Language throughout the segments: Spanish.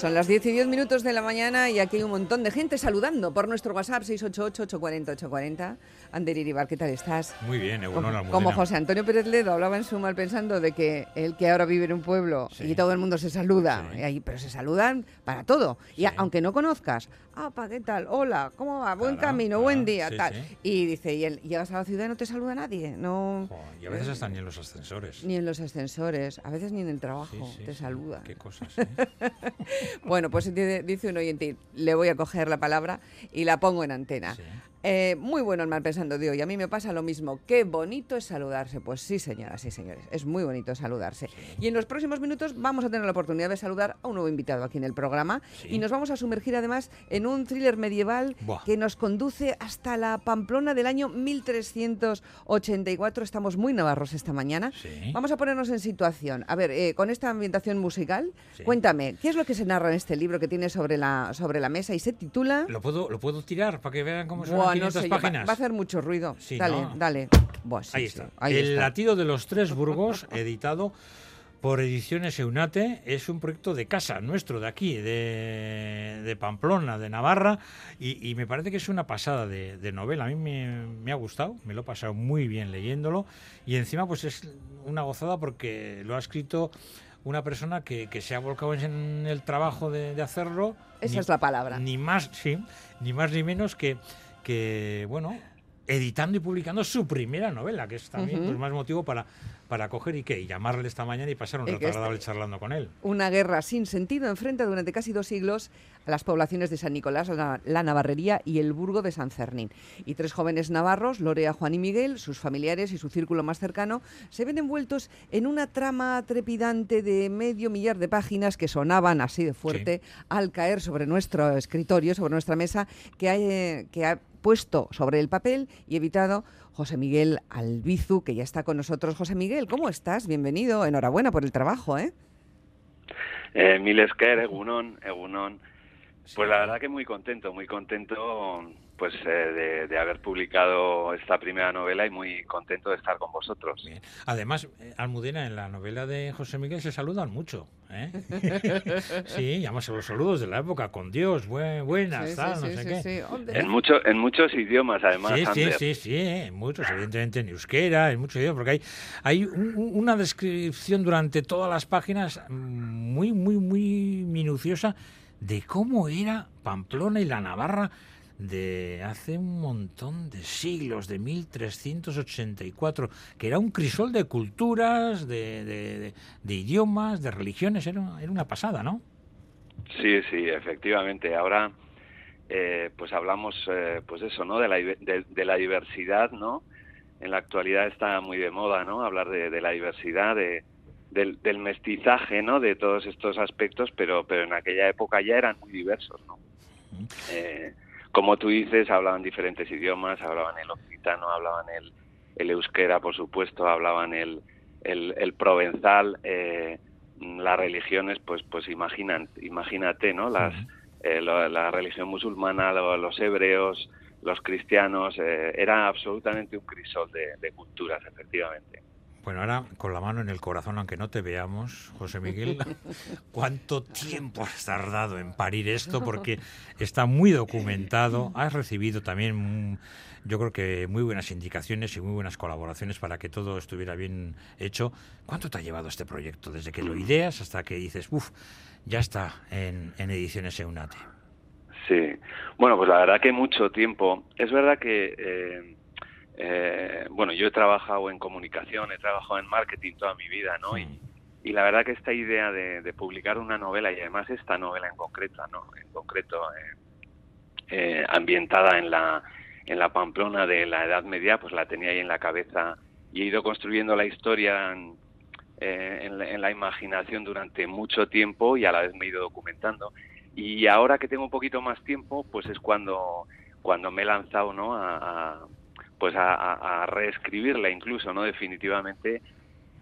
Son las 10 y 10 minutos de la mañana y aquí hay un montón de gente saludando por nuestro WhatsApp 688-840-840. Ander Iribar, ¿qué tal estás? Muy bien, como, Almudena. como José Antonio Pérez Ledo hablaba en su mal pensando de que él que ahora vive en un pueblo Sí. y todo el mundo se saluda, Sí. y ahí- pero se saludan para todo. Y a- aunque no conozcas, ah, pa, ¿qué tal? Hola, ¿cómo va? Buen Claro, camino, claro, buen día, tal. Y dice, y él, llegas a la ciudad y no te saluda nadie, no... Jo, y a veces hasta ni en los ascensores. Ni en los ascensores, a veces ni en el trabajo te saluda. Qué cosas. ¿eh? Bueno, pues dice, un oyente, le voy a coger la palabra y la pongo en antena. Eh, muy bueno el mal pensando de hoy. A mí me pasa lo mismo. Qué bonito es saludarse. Pues sí, señoras y señores. Es muy bonito saludarse. Y en los próximos minutos vamos a tener la oportunidad de saludar a un nuevo invitado aquí en el programa. Sí. Y nos vamos a sumergir además en un thriller medieval Buah. que nos conduce hasta la Pamplona del año 1384. Estamos muy navarros esta mañana. Sí. Vamos a ponernos en situación. A ver, eh, con esta ambientación musical, cuéntame, ¿qué es lo que se narra en este libro que tiene sobre la, sobre la mesa y se titula... ¿Lo puedo, ¿Lo puedo tirar para que vean cómo Buah, no 500 sé yo, va, a hacer mucho ruido. Sí, dale, ¿no? dale. Buah, sí, Ahí sí, está. ahí el está. latido de los tres burgos, editado por Ediciones Eunate, es un proyecto de casa nuestro, de aquí, de, de Pamplona, de Navarra, y, y me parece que es una pasada de, de novela. A mí me, me ha gustado, me lo he pasado muy bien leyéndolo, y encima pues es una gozada porque lo ha escrito una persona que, que se ha volcado en el trabajo de, de hacerlo. Esa ni- es la palabra. Ni más, sí, ni más ni menos que, que bueno, editando y publicando su primera novela, que es también pues, más motivo para, para coger y, ¿qué? y llamarle esta mañana y pasar un rato agradable charlando con él. Una guerra sin sentido enfrenta durante casi dos siglos a las poblaciones de San Nicolás, la, la Navarrería y el Burgo de San Fernín. Y tres jóvenes navarros, Lorea, Juan y Miguel, sus familiares y su círculo más cercano, se ven envueltos en una trama trepidante de medio millar de páginas que sonaban así de fuerte al caer sobre nuestro escritorio, sobre nuestra mesa, que ha, eh, que ha puesto sobre el papel y evitado José Miguel Albizu, que ya está con nosotros. José Miguel, ¿cómo estás? Bienvenido. Enhorabuena por el trabajo, ¿eh? Eh, Milesker, Egunon, Egunon. Pues la verdad que muy contento, muy contento pues eh, de, de haber publicado esta primera novela y muy contento de estar con vosotros. Bien. Además, eh, Almudena, en la novela de José Miguel se saludan mucho. ¿eh? sí, llamas los saludos de la época, con Dios, buen, buenas, Sí, tal, sí, no sí, sé sí, qué. En, mucho, en muchos idiomas, además, Sí, sí, Ander. sí, sí, en muchos, evidentemente en euskera, en muchos idiomas, porque hay, hay un- un- una descripción durante todas las páginas muy, muy, muy minuciosa de cómo era Pamplona y la Navarra de hace un montón de siglos, de 1384, que era un crisol de culturas, de, de- de- de idiomas, de religiones, era, era una pasada, ¿no? Sí, sí, efectivamente. Ahora, eh, pues hablamos, eh, pues eso, ¿no? De la, de, la diversidad, ¿no? En la actualidad está muy de moda, ¿no? Hablar de, de la diversidad, de, del, del mestizaje, ¿no? De todos estos aspectos, pero, pero en aquella época ya eran muy diversos, ¿no? Eh, como tú dices, hablaban diferentes idiomas, hablaban el occitano, hablaban el, el euskera, por supuesto, hablaban el, el, el provenzal, eh, las religiones, pues, pues imaginan, imagínate, ¿no? Las, eh, lo- la religión musulmana, lo- los hebreos, los cristianos, eh, era absolutamente un crisol de, de culturas, efectivamente. Bueno, ahora con la mano en el corazón, aunque no te veamos, José Miguel, ¿cuánto tiempo has tardado en parir esto? Porque está muy documentado. Has recibido también, mm, yo creo que muy buenas indicaciones y muy buenas colaboraciones para que todo estuviera bien hecho. ¿Cuánto te ha llevado este proyecto? Desde que lo ideas hasta que dices, uff, ya está en, en Ediciones Eunate. Sí, bueno, pues la verdad que mucho tiempo. Es verdad que, eh, eh, bueno, yo he trabajado en comunicación, he trabajado en marketing toda mi vida, ¿no? Y, y la verdad que esta idea de, de publicar una novela, y además esta novela en concreto, ¿no? En concreto, eh, eh, ambientada en la, en la Pamplona de la Edad Media, pues la tenía ahí en la cabeza y he ido construyendo la historia en, eh, en la- en la imaginación durante mucho tiempo y a la vez me he ido documentando. Y ahora que tengo un poquito más tiempo, pues es cuando, cuando me he lanzado ¿no? a, a- pues a, a- reescribirla incluso, ¿no? Definitivamente.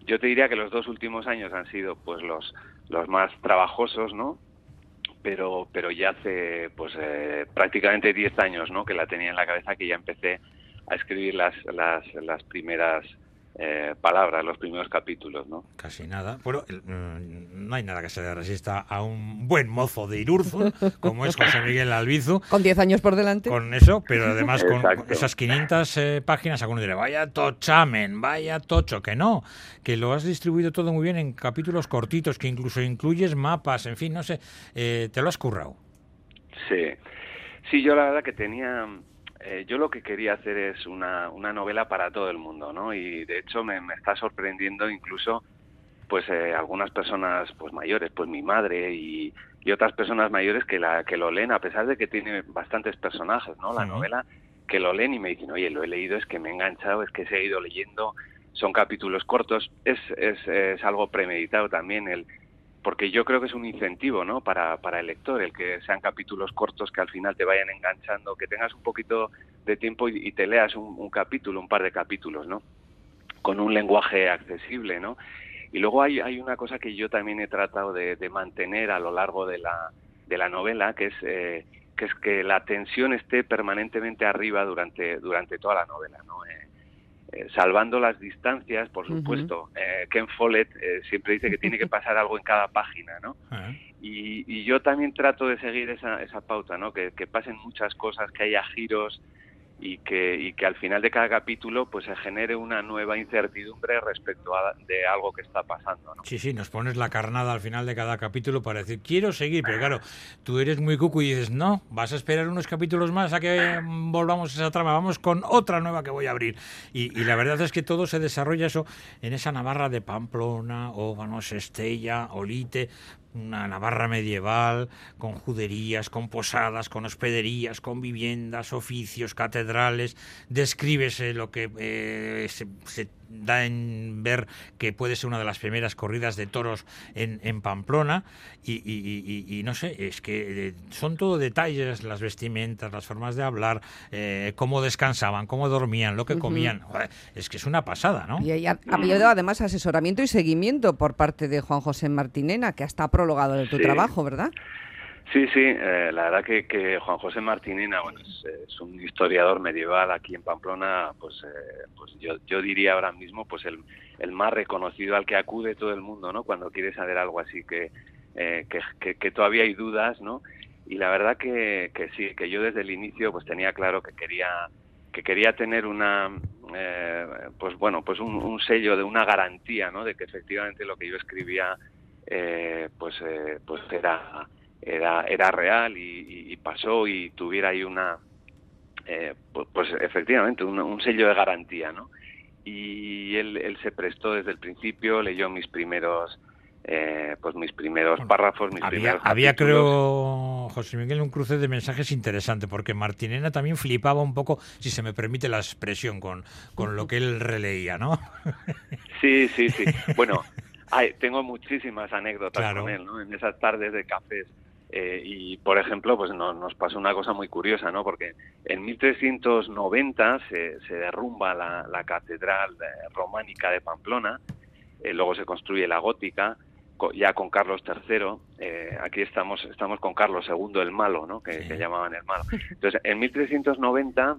Yo te diría que los dos últimos años han sido pues los, los más trabajosos, ¿no? Pero, pero ya hace pues eh, prácticamente 10 años, ¿no? Que la tenía en la cabeza, que ya empecé a escribir las, las, las primeras eh, palabras los primeros capítulos, ¿no? Casi nada. Bueno, mm, no hay nada que se le resista a un buen mozo de Irurzun, como es José Miguel Albizu. Con 10 años por delante. Con eso, pero además con esas 500 eh, páginas, alguno dirá, vaya tochamen, vaya tocho, que no, que lo has distribuido todo muy bien en capítulos cortitos, que incluso incluyes mapas, en fin, no sé, eh, te lo has currado. Sí, sí, yo la verdad que tenía eh, yo lo que quería hacer es una, una novela para todo el mundo, ¿no? Y de hecho me, está sorprendiendo incluso pues eh, algunas personas pues mayores, pues mi madre y, otras personas mayores que la que lo leen a pesar de que tiene bastantes personajes, ¿no? La novela que lo leen y me dicen, oye, lo he leído, es que me he enganchado, es que se he ido leyendo, son capítulos cortos, es, es, es algo premeditado también el porque yo creo que es un incentivo ¿no? para, para el lector, el que sean capítulos cortos que al final te vayan enganchando, que tengas un poquito de tiempo y, te leas un, capítulo, un par de capítulos, ¿no? con un lenguaje accesible. ¿no? Y luego hay, hay una cosa que yo también he tratado de, mantener a lo largo de la, de la novela, que es, eh, que la tensión esté permanentemente arriba durante, durante toda la novela. ¿no? Eh, eh, salvando las distancias, por supuesto. Eh, Ken Follett eh, siempre dice que tiene que pasar algo en cada página, ¿no? Ah. Y, y, yo también trato de seguir esa, esa pauta, ¿no? Que, que pasen muchas cosas, que haya giros, y que, y que al final de cada capítulo pues se genere una nueva incertidumbre respecto a de algo que está pasando. ¿no? Sí, sí, nos pones la carnada al final de cada capítulo para decir, quiero seguir, pero claro, tú eres muy cucu y dices, no, vas a esperar unos capítulos más a que volvamos a esa trama, vamos con otra nueva que voy a abrir. Y, y la verdad es que todo se desarrolla eso en esa Navarra de Pamplona, Óvanos, Estella, Olite, una Navarra medieval, con juderías, con posadas, con hospederías, con viviendas, oficios, catedrales. Descríbese lo que eh, se, da en ver que puede ser una de las primeras corridas de toros en, en Pamplona. Y, no sé, es que eh, son todo detalles, las vestimentas, las formas de hablar, eh, cómo descansaban, cómo dormían, lo que comían. es que es una pasada, ¿no? Y ha, habido además asesoramiento y seguimiento por parte de Juan José Martinena, que hasta prologado de tu trabajo, ¿verdad? Sí, sí, eh, la verdad que, que, Juan José Martinena, bueno, es, un historiador medieval aquí en Pamplona, pues, eh, pues yo, yo diría ahora mismo, pues el, el más reconocido al que acude todo el mundo, ¿no? Cuando quiere saber algo así que, eh, que, que, todavía hay dudas, ¿no? Y la verdad que, que sí, que yo desde el inicio pues tenía claro que quería que quería tener una pues bueno pues un, un, sello de una garantía no de que efectivamente lo que yo escribía eh, pues, eh, pues era, era, era real y, pasó y tuviera ahí una, eh, pues, pues, efectivamente, un, sello de garantía, ¿no? Y él, él se prestó desde el principio, leyó mis primeros pues mis primeros párrafos, mis había, primeros Había, creo, José Miguel, un cruce de mensajes interesante, porque Martinena también flipaba un poco, si se me permite la expresión, con, con lo que él releía, ¿no? Sí, sí, sí. Bueno, tengo muchísimas anécdotas con él, ¿no? En esas tardes de cafés. Eh, y, por ejemplo, pues nos pasó una cosa muy curiosa, ¿no? Porque en 1390 se, se derrumba la, catedral eh, románica de Pamplona, eh, luego se construye la gótica, ya con Carlos III, aquí estamos estamos con Carlos II el malo, ¿no? Que, que, llamaban el malo. Entonces, en 1390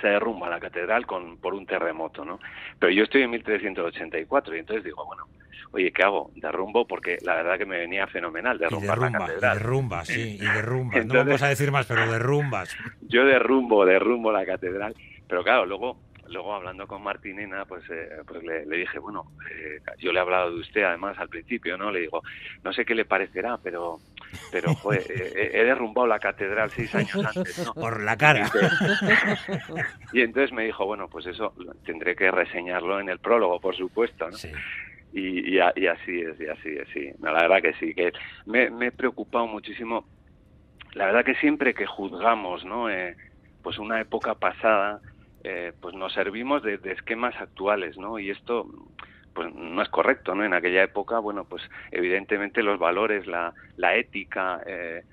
se derrumba la catedral con por un terremoto, ¿no? Pero yo estoy en 1384 y entonces digo, bueno, oye, ¿qué hago? Derrumbo porque la verdad que me venía fenomenal derrumbar la catedral. Y derrumbas, sí, y derrumbas. no vamos a decir más, pero derrumbas. Yo derrumbo, derrumbo la catedral. Pero claro, luego luego hablando con Martinena, pues, eh, pues le, dije, bueno, eh, yo le he hablado de usted además al principio, ¿no? Le digo, no sé qué le parecerá, pero, pero joder, he, derrumbado la catedral seis años antes, ¿no? Por la cara. Y entonces, me dijo, bueno, pues eso tendré que reseñarlo en el prólogo, por supuesto, ¿no? Sí. Y, y, así es, y así es, sí. la verdad que sí, que me, me he preocupado muchísimo. La verdad que siempre que juzgamos, ¿no? Eh, pues una época pasada, eh, pues nos servimos de, esquemas actuales, ¿no? Y esto pues no es correcto, ¿no? En aquella época, bueno, pues evidentemente los valores, la, la ética, eh,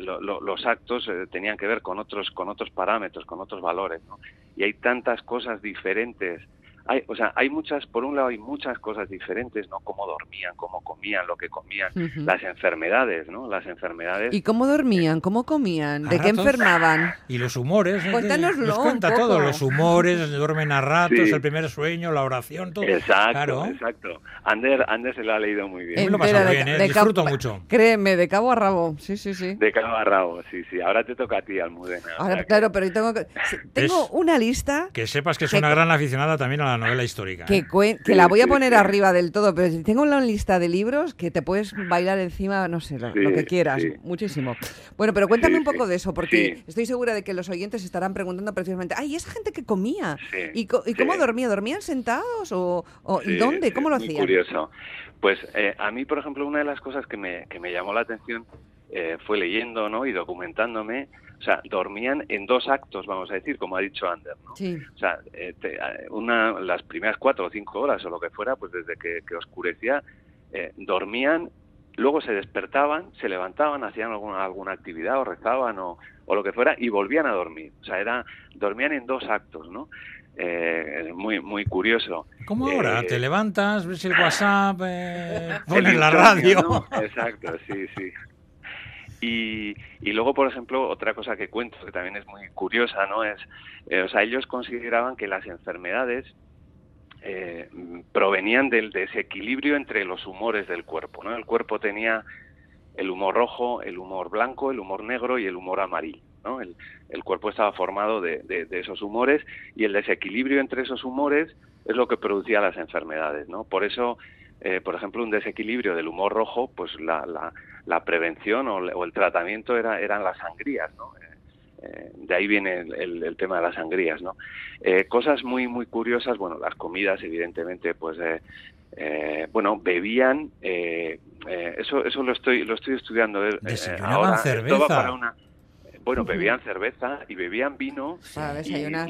los actos tenían que ver con otros, con otros parámetros, con otros valores, ¿no? Y hay tantas cosas diferentes hay, o sea, hay muchas, por un lado hay muchas cosas diferentes, ¿no? Cómo dormían, cómo comían, lo que comían, las enfermedades, ¿no? Las enfermedades. ¿Y cómo dormían? ¿Cómo comían? ¿De qué enfermaban? Y los humores. Cuéntanoslo Nos cuenta todo, los humores, duermen a ratos, el primer sueño, la oración, todo. Exacto, exacto. Ander, Ander se lo ha leído muy bien. lo pasa bien, ¿eh? disfruto mucho. Créeme, de cabo a rabo, sí, sí, sí. De cabo a rabo, sí, sí. Ahora te toca a ti, Almudena. Ahora, claro, pero tengo, que, tengo una lista... Que sepas que es una gran aficionada también a la novela histórica. Que, ¿eh? que la voy a poner arriba del todo, pero tengo una lista de libros que te puedes bailar encima, no sé, lo, que quieras, muchísimo. Bueno, pero cuéntame un poco de eso, porque estoy segura de que los oyentes estarán preguntando precisamente, ay, esa gente que comía, ¿y, cómo dormía? ¿Dormían sentados o, y dónde? ¿Cómo lo hacían? curioso. Pues eh, a mí, por ejemplo, una de las cosas que me, que me llamó la atención eh, fue leyendo ¿no? y documentándome o sea, dormían en dos actos, vamos a decir, como ha dicho Ander, ¿no? O sea, eh, eh, una, las primeras cuatro o cinco horas o lo que fuera, pues desde que, oscurecía, eh, dormían, luego se despertaban, se levantaban, hacían alguna, alguna actividad o rezaban o, o lo que fuera y volvían a dormir. O sea, era, dormían en dos actos, ¿no? muy muy curioso. ¿Cómo ahora? ¿Te levantas, ves el WhatsApp, pones la radio? Exacto, sí, sí. Y, luego, por ejemplo, otra cosa que cuento, que también es muy curiosa, ¿no? Es, eh, o sea, ellos consideraban que las enfermedades eh, provenían del desequilibrio entre los humores del cuerpo, ¿no? El cuerpo tenía el humor rojo, el humor blanco, el humor negro y el humor amarillo, ¿no? El, cuerpo estaba formado de, de, esos humores y el desequilibrio entre esos humores es lo que producía las enfermedades, ¿no? Por eso, eh, por ejemplo, un desequilibrio del humor rojo, pues la, la la prevención o, el tratamiento era, eran las sangrías, ¿no? Eh, eh, de ahí viene el, tema de las sangrías, ¿no? Eh, cosas muy muy curiosas, bueno, las comidas, evidentemente, pues, bueno, bebían, eso eso lo estoy lo estoy estudiando ahora. cerveza. bueno, bebían cerveza y bebían vino. Para desayunar.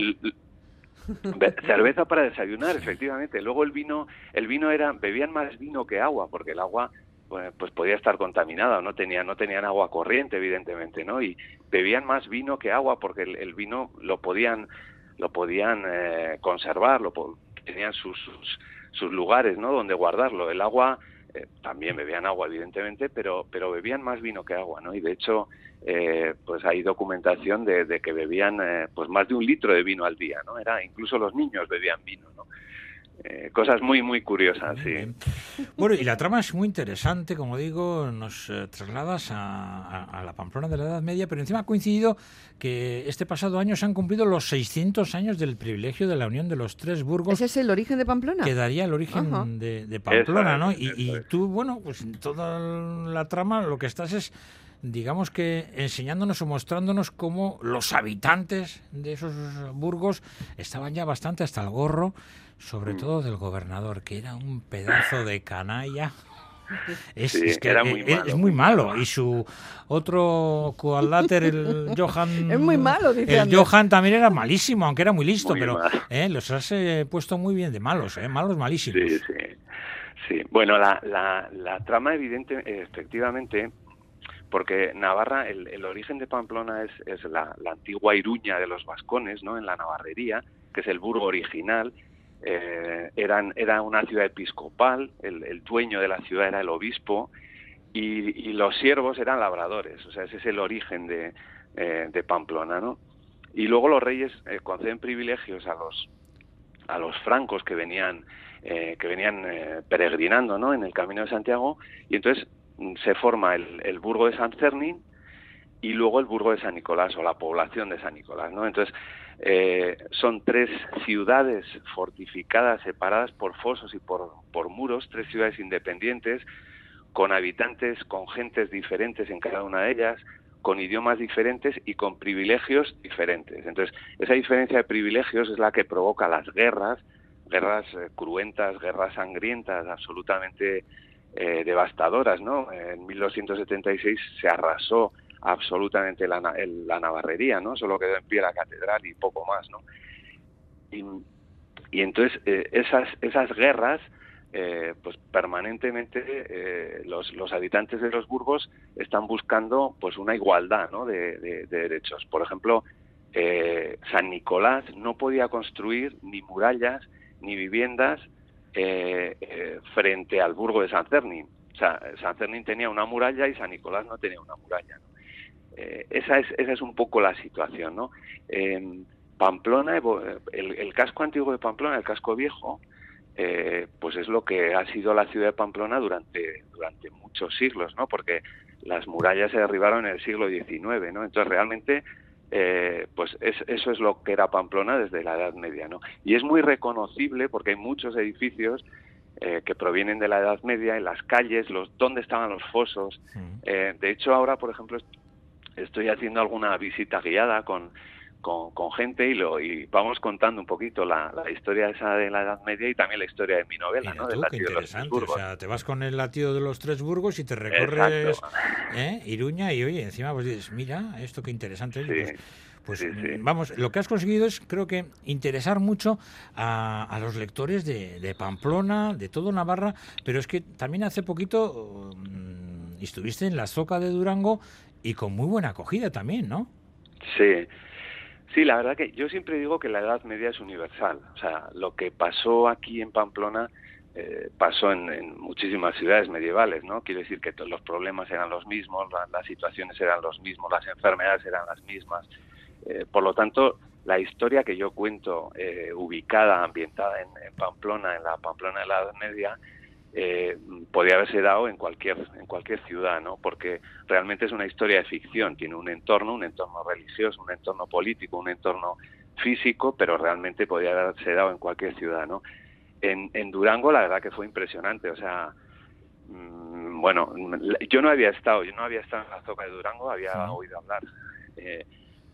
cerveza para desayunar, efectivamente. Luego el vino, el vino era, bebían más vino que agua, porque el agua pues, podía estar contaminada, no tenían, no tenían agua corriente, evidentemente, ¿no? Y bebían más vino que agua porque el, vino lo podían, lo podían eh, conservar, lo, tenían sus, sus, lugares, ¿no? Donde guardarlo. El agua, eh, también bebían agua, evidentemente, pero, pero bebían más vino que agua, ¿no? Y de hecho, eh, pues hay documentación de, de que bebían pues más de un litro de vino al día, ¿no? Era, incluso los niños bebían vino, ¿no? Eh, cosas muy, muy curiosas, sí. Bueno, y la trama es muy interesante, como digo, nos eh, trasladas a, la Pamplona de la Edad Media, pero encima ha coincidido que este pasado año se han cumplido los 600 años del privilegio de la unión de los tres burgos. ¿Ese es el origen de Pamplona? Que daría el origen de, Pamplona, ¿no? Y, y tú, bueno, pues en toda la trama lo que estás es digamos que enseñándonos o mostrándonos cómo los habitantes de esos burgos estaban ya bastante hasta el gorro sobre mm. todo del gobernador, que era un pedazo de canalla. Es, que era muy malo, es, muy malo. Y su otro coadlater, el Johan. Es muy malo, dice El Johan también era malísimo, aunque era muy listo, pero eh, los has eh, puesto muy bien de malos, eh, malos malísimos. Sí, sí. Sí, bueno, la, la, la trama, evidente, efectivamente, porque Navarra, el, el origen de Pamplona es, es la, la, antigua Iruña de los vascones, ¿no? En la Navarrería, que es el burgo original, eh, eran, era una ciudad episcopal, el, dueño de la ciudad era el obispo y, los siervos eran labradores, o sea, ese es el origen de, eh, de Pamplona, ¿no? Y luego los reyes eh, conceden privilegios a los, a los francos que venían, que venían peregrinando, ¿no? En el Camino de Santiago y entonces mm, se forma el, el burgo de San Cernín y luego el burgo de San Nicolás o la población de San Nicolás, ¿no? Entonces eh, son tres ciudades fortificadas, separadas por fosos y por, muros, tres ciudades independientes, con habitantes, con gentes diferentes en cada una de ellas, con idiomas diferentes y con privilegios diferentes. Entonces, esa diferencia de privilegios es la que provoca las guerras, guerras eh, cruentas, guerras sangrientas, absolutamente eh, devastadoras, ¿no? En 1276 se arrasó absolutamente la, la navarrería, ¿no? Solo quedó en pie la catedral y poco más, ¿no? Y, y entonces eh, esas, esas guerras, eh, pues permanentemente eh, los, habitantes de los burgos están buscando pues una igualdad ¿no? de, de, derechos. Por ejemplo, San Nicolás no podía construir ni murallas ni viviendas frente al burgo de San Cernín. O sea, San Cernín tenía una muralla y San Nicolás no tenía una muralla. Esa, es, esa es un poco la situación, ¿no? Pamplona, el, casco antiguo de Pamplona, el casco viejo, eh, pues es lo que ha sido la ciudad de Pamplona durante, durante muchos siglos, ¿no? Porque las murallas se derribaron en el siglo XIX, ¿no? Entonces realmente, eh, pues eso es lo que era Pamplona desde la Edad Media, ¿no? Y es muy reconocible porque hay muchos edificios eh, que provienen de la Edad Media en las calles, los dónde estaban los fosos. de hecho, ahora, por ejemplo, estoy haciendo alguna visita guiada con con, gente y, lo, y vamos contando un poquito la, historia esa de la Edad Media y también la historia de mi novela, ¿no? Tú, qué interesante. o sea, te vas con el latido de los tres burgos y te recorres ¿eh? Iruña y oye, encima pues dices, mira, esto qué interesante Pues, pues vamos, lo que has conseguido es, creo que, interesar mucho a, los lectores de, Pamplona, de todo Navarra, pero es que también hace poquito mm, estuviste en la Zoca de Durango y con muy buena acogida también, ¿no? Sí, Sí, la verdad que yo siempre digo que la Edad Media es universal. O sea, lo que pasó aquí en Pamplona eh, pasó en, muchísimas ciudades medievales, ¿no? Quiere decir que los problemas eran los mismos, las situaciones eran los mismos, las enfermedades eran las mismas. Eh, por lo tanto, la historia que yo cuento, eh, ubicada, ambientada en, en, Pamplona, en la Pamplona de la Edad Media, eh, podía haberse dado en cualquier en cualquier ciudad, ¿no? Porque realmente es una historia de ficción, tiene un entorno, un entorno religioso, un entorno político, un entorno físico, pero realmente podía haberse dado en cualquier ciudad, ¿no? En, en Durango la verdad que fue impresionante, o sea, mm, bueno, yo no había estado, yo no había estado en la zona de Durango, había oído hablar. Eh,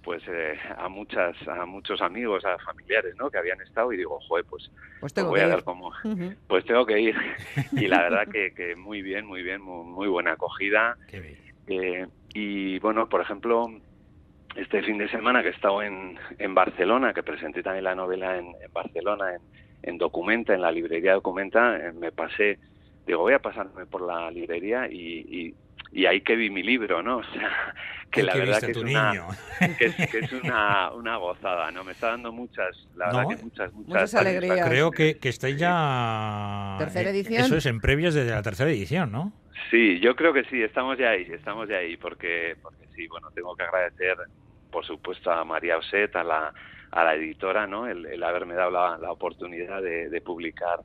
pues eh, a muchas a muchos amigos a familiares no que habían estado y digo joder pues, pues tengo voy que a ir. como pues tengo que ir. Y la verdad que, que muy bien muy bien muy, buena acogida. Eh, y bueno por ejemplo este fin de semana que he estado en, en Barcelona que presenté también la novela en, Barcelona en, en, Documenta en la librería Documenta eh, me pasé digo voy a pasarme por la librería y y ahí que vi mi libro, ¿no? O sea, que la verdad que es, una, que es, una, una, gozada, ¿no? Me está dando muchas, la verdad que muchas, muchas, alegrías. Creo que, que estáis ya... ¿Tercera edición? Eso es en previas de la tercera edición, ¿no? Sí, yo creo que sí, estamos ya ahí, estamos ya ahí, porque, porque sí, bueno, tengo que agradecer, por supuesto, a María Oset, a la, a la editora, ¿no? El, haberme dado la, la oportunidad de, de publicar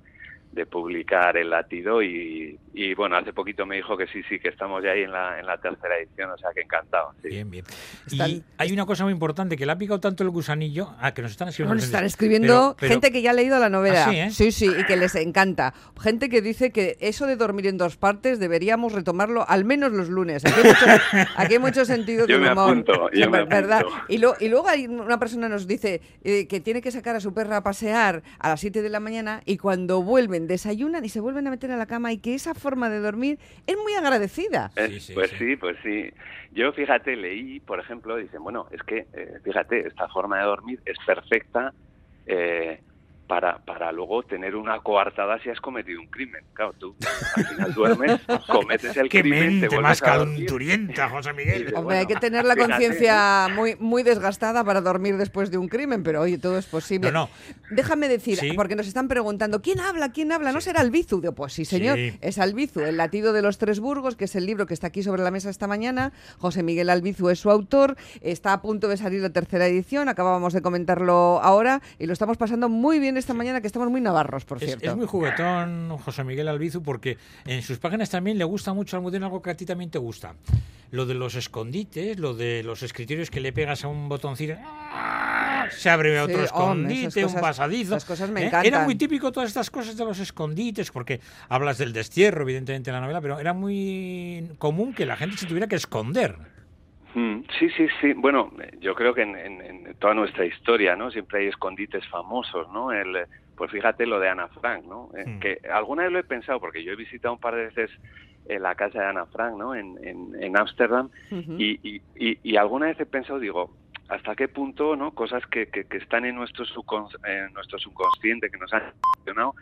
de publicar el latido y, y, bueno, hace poquito me dijo que sí, sí, que estamos ya ahí en la, en la tercera edición, o sea que encantado. Bien, bien. Y hay una cosa muy importante, que le ha picado tanto el gusanillo, ah, que nos están escribiendo. Nos están escribiendo gente que ya ha leído la novela. ¿Ah, sí, ¿eh? sí, sí, y que les encanta. Gente que dice que eso de dormir en dos partes deberíamos retomarlo al menos los lunes. Aquí hay mucho, aquí hay mucho sentido yo me Apunto, yo me ¿verdad? Y, lo, y luego hay una persona nos dice eh, que tiene que sacar a su perra a pasear a las 7 de la mañana y cuando vuelven desayunan y se vuelven a meter a la cama y que esa forma de dormir es muy agradecida. pues sí. pues sí. Yo, fíjate, leí, por ejemplo, dicen, bueno, es que, eh, fíjate, esta forma de dormir es perfecta eh, para, para luego tener una coartada si has cometido un crimen. Claro, tú al final duermes, cometes el Qué crimen, mente más calenturienta, José Miguel. Hombre, hay que tener la conciencia muy, muy desgastada para dormir después de un crimen, pero oye, todo es posible. No, no. Déjame decir, porque nos están preguntando, ¿quién habla? ¿Quién habla? ¿No será Albizu? Digo, pues sí, señor, es Albizu, el latido de los tres burgos, que es el libro que está aquí sobre la mesa esta mañana. José Miguel Albizu es su autor, está a punto de salir la tercera edición, acabábamos de comentarlo ahora y lo estamos pasando muy bien esta mañana que estamos muy navarros, por cierto. Es muy juguetón José Miguel Albizu porque en sus páginas también le gusta mucho Almudena algo que a ti también te gusta. Lo de los escondites, lo de los escritorios que le pegas a un botoncito, ¡ah! se abre otro escondite, un pasadizo. cosas me ¿eh? Era muy típico todas estas cosas de los escondites, porque hablas del destierro, evidentemente, en la novela, pero era muy común que la gente se tuviera que esconder. Mm, sí, sí, sí. Bueno, yo creo que en, toda nuestra historia, ¿no? Siempre hay escondites famosos, ¿no? El, pues fíjate lo de Ana Frank, ¿no? Eh, mm. Que alguna vez lo he pensado, porque yo he visitado un par de veces en la casa de Ana Frank, ¿no? En Ámsterdam, en, y, y, y, alguna vez he pensado, digo, hasta qué punto, ¿no? Cosas que, que, están en nuestro, en nuestro subconsciente, que nos han funcionado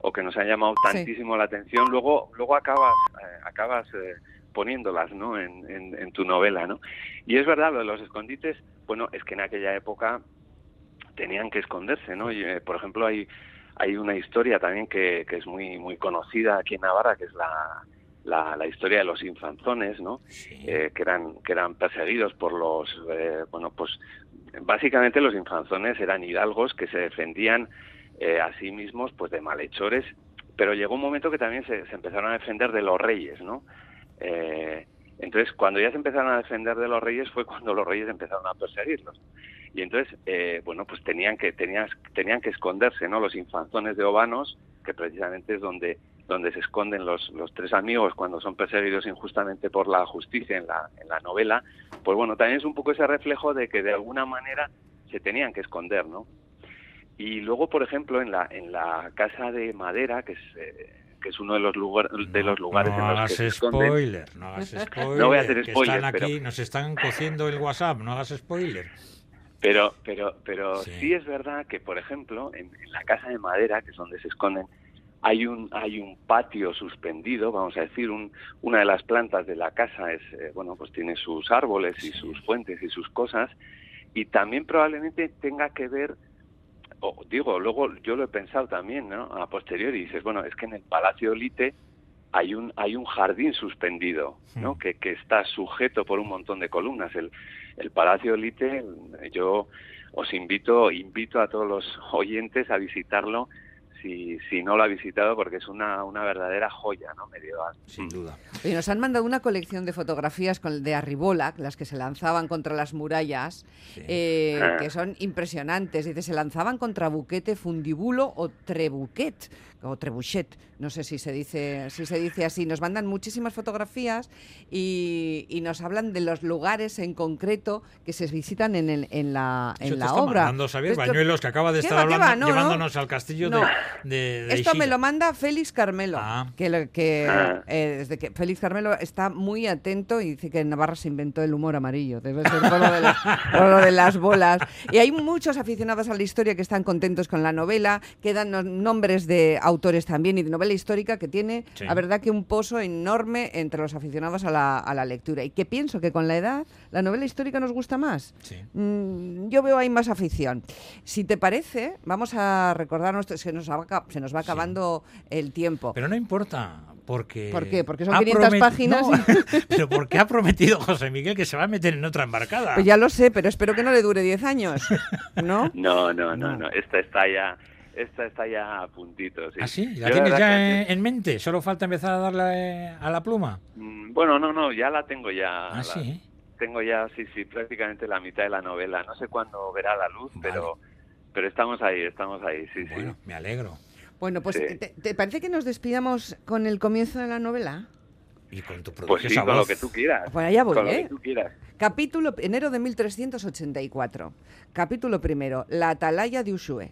o que nos han llamado tantísimo la atención, luego, luego acabas, eh, acabas eh, poniéndolas ¿no? En, en, tu novela. ¿no? Y es verdad, lo de los escondites, bueno, es que en aquella época tenían que esconderse. ¿no? Y, eh, por ejemplo, hay, hay una historia también que, que, es muy muy conocida aquí en Navarra, que es la, la, historia de los infanzones, ¿no? Eh, que eran que eran perseguidos por los, eh, bueno, pues básicamente los infanzones eran hidalgos que se defendían eh, a sí mismos, pues de malhechores, pero llegó un momento que también se, empezaron a defender de los reyes, ¿no? Entonces, cuando ya se empezaron a defender de los reyes fue cuando los reyes empezaron a perseguirlos y entonces bueno pues tenían que tenían, tenían que esconderse no los infanzones de Obanos que precisamente es donde donde se esconden los, los tres amigos cuando son perseguidos injustamente por la justicia en la, en la novela, pues bueno, también es un poco ese reflejo de que de alguna manera se tenían que esconder, ¿no? Y luego, por ejemplo, en la, en la casa de madera, que es, eh, que es uno de los, lugar, de los lugares en los que se spoiler, no hagas spoiler, no voy a hacer spoiler, están aquí, nos están cociendo el WhatsApp, no hagas spoiler. Pero, pero, pero sí. es verdad que, por ejemplo, en, en, la casa de madera, que es donde se esconden, hay un hay un patio suspendido vamos a decir un, una de las plantas de la casa es eh, bueno pues tiene sus árboles y sus fuentes y sus cosas y también probablemente tenga que ver o digo luego yo lo he pensado también no a posteriori dices bueno es que en el palacio Lite hay un hay un jardín suspendido no que, que está sujeto por un montón de columnas. El el palacio Lite yo os invito invito a todos los oyentes a visitarlo si, si no lo ha visitado porque es una, una verdadera joya ¿no? medieval. Sin duda. Y nos han mandado una colección de fotografías con, de Arribola, las que se lanzaban contra las murallas, eh, ah. que son impresionantes. Dice, se lanzaban contra Buquete, Fundibulo o Trebuquet, o Trebuchet, no sé si se dice, si se dice así. Nos mandan muchísimas fotografías y, y nos hablan de los lugares en concreto que se visitan en, el, en la, en la obra. Mandando Xavier Bañuelos, que acaba de estar hablando, llevándonos al castillo de esto me lo manda Félix Carmelo, ah. que, que ah. eh, desde que Félix Carmelo está muy atento y dice que en Navarra se inventó el humor amarillo, debe ser por lo, de las, lo de las bolas. Y hay muchos aficionados a la historia que están contentos con la novela, quedan nombres de autores también y de novela histórica que tiene, la verdad que un pozo enorme entre los aficionados a la, a la lectura. Y que pienso que con la edad la novela histórica nos gusta más. Mm, yo veo ahí más afición. Si te parece, vamos a recordarnos que nos se nos va acabando el tiempo. Pero no importa, porque... ¿Por qué? Porque son 500 páginas. pero porque ha prometido José Miguel que se va a meter en otra embarcada. Pues ya lo sé, pero espero que no le dure 10 años, ¿no? No, no, no, no. Esta está ya... Esta está ya a puntito. Sí. ¿Ah, sí? ¿La tienes ya en, mente? ¿Solo falta empezar a darle a la pluma? Mm, bueno, no, no, ya la tengo ya. ¿Ah, sí? Tengo ya, sí, sí, prácticamente la mitad de la novela. No sé cuándo verá la luz, pero pero estamos ahí, estamos ahí, sí, bueno, me alegro. Bueno, pues ¿te, parece que nos despidamos con el comienzo de la novela? Y con tu Pues sí, con lo que tú quieras. Pues allá voy, con ¿eh? Lo que tú quieras. Capítulo, enero de 1384. Capítulo primero, la atalaya de Ushuaia.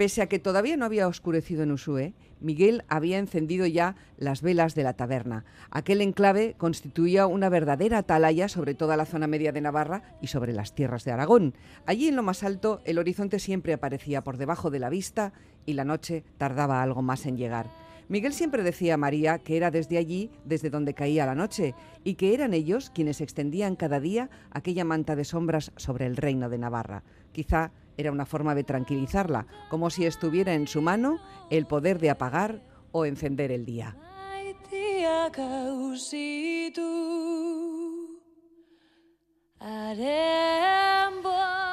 Pese a que todavía no había oscurecido en Ushuaia, Miguel había encendido ya las velas de la taberna. Aquel enclave constituía una verdadera atalaya sobre toda la zona media de Navarra y sobre las tierras de Aragón. Allí en lo más alto el horizonte siempre aparecía por debajo de la vista y la noche tardaba algo más en llegar. Miguel siempre decía a María que era desde allí, desde donde caía la noche, y que eran ellos quienes extendían cada día aquella manta de sombras sobre el reino de Navarra. Quizá era una forma de tranquilizarla, como si estuviera en su mano el poder de apagar o encender el día.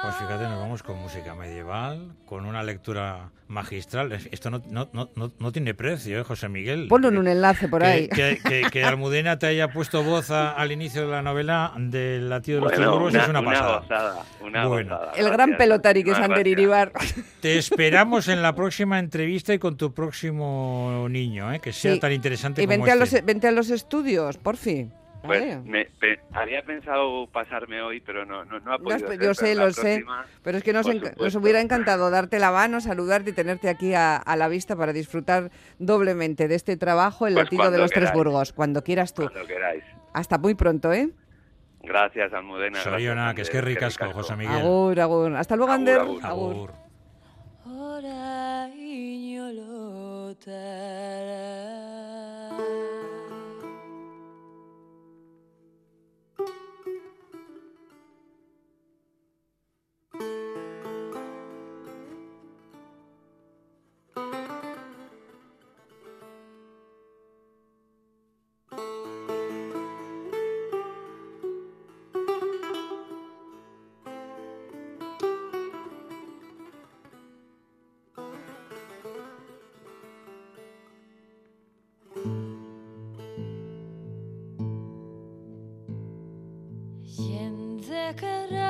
Pues fíjate, nos vamos con música medieval, con una lectura magistral. Esto no, no, no, no tiene precio, ¿eh, José Miguel? Ponlo en un enlace por ahí. Que, que, Almudena te haya puesto voz al inicio de la novela del latido de los bueno, es una pasada. bueno. El gran pelotari que es Ander Iribar. Te esperamos en la próxima entrevista y con tu próximo niño, ¿eh? que sea tan interesante y como vente este. A los, vente a los estudios, por fin. Pues me, había pensado pasarme hoy, pero no, no, ha podido Yo sé, lo sé, pero es que nos, nos, hubiera encantado darte la mano, saludarte y tenerte aquí a, la vista para disfrutar doblemente de este trabajo, el pues latido de los Tres Burgos, cuando quieras tú. Cuando queráis. Hasta muy pronto, ¿eh? Gracias, Almudena. Soy una, que es que ricasco, José Miguel. Agur, agur. Hasta luego, Ander. agur. agur. Thank secret.